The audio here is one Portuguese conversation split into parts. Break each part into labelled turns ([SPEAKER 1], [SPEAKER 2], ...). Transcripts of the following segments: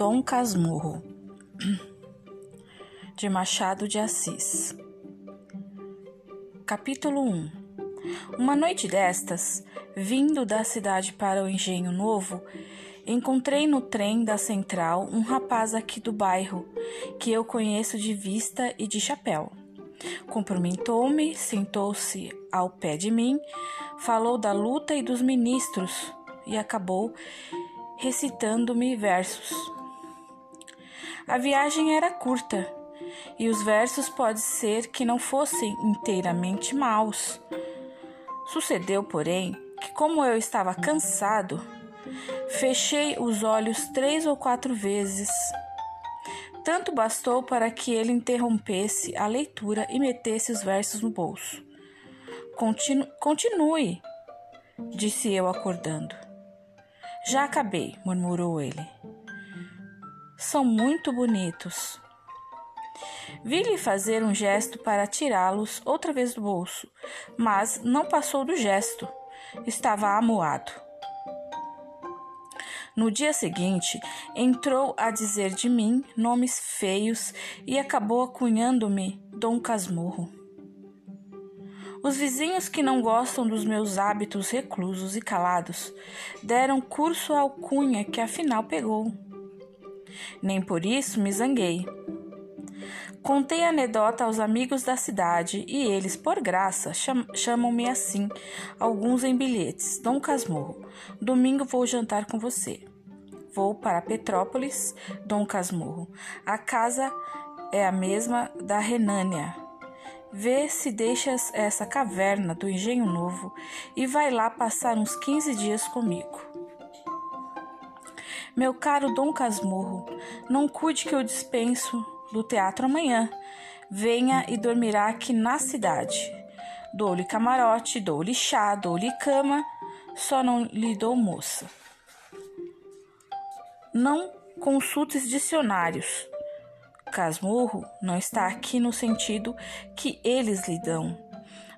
[SPEAKER 1] Dom Casmurro, de Machado de Assis. Capítulo 1 Uma noite destas, vindo da cidade para o Engenho Novo, encontrei no trem da central um rapaz aqui do bairro, que eu conheço de vista e de chapéu. Cumprimentou-me, sentou-se ao pé de mim, falou da luta e dos ministros e acabou recitando-me versos. A viagem era curta e os versos pode ser que não fossem inteiramente maus. Sucedeu, porém, que como eu estava cansado, fechei os olhos três ou quatro vezes. Tanto bastou para que ele interrompesse a leitura e metesse os versos no bolso. Continu continue, disse eu acordando. Já acabei, murmurou ele são muito bonitos. Vi-lhe fazer um gesto para tirá-los outra vez do bolso, mas não passou do gesto. Estava amuado. No dia seguinte, entrou a dizer de mim nomes feios e acabou acunhando-me Dom Casmurro. Os vizinhos que não gostam dos meus hábitos reclusos e calados deram curso à alcunha que afinal pegou. Nem por isso me zanguei. Contei a anedota aos amigos da cidade e eles, por graça, cham chamam-me assim, alguns em bilhetes. Dom Casmurro, domingo vou jantar com você. Vou para Petrópolis, Dom Casmurro. A casa é a mesma da Renânia. Vê se deixas essa caverna do Engenho Novo e vai lá passar uns 15 dias comigo. Meu caro Dom Casmurro, não cuide que eu dispenso do teatro amanhã. Venha e dormirá aqui na cidade. Dou-lhe camarote, dou-lhe chá, dou-lhe cama, só não lhe dou moça. Não consultes dicionários. Casmurro não está aqui no sentido que eles lhe dão,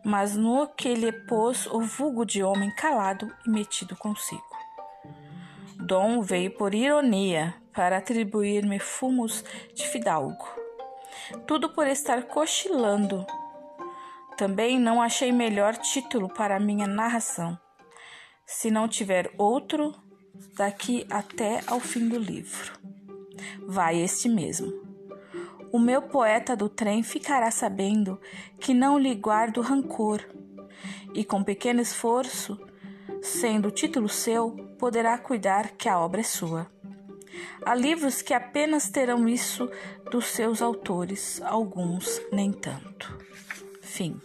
[SPEAKER 1] mas no que lhe pôs o vulgo de homem calado e metido consigo. Dom veio por ironia para atribuir-me fumos de fidalgo. Tudo por estar cochilando. Também não achei melhor título para minha narração. Se não tiver outro, daqui até ao fim do livro. Vai este mesmo. O meu poeta do trem ficará sabendo que não lhe guardo rancor, e com pequeno esforço sendo o título seu, poderá cuidar que a obra é sua. Há livros que apenas terão isso dos seus autores, alguns nem tanto. Fim.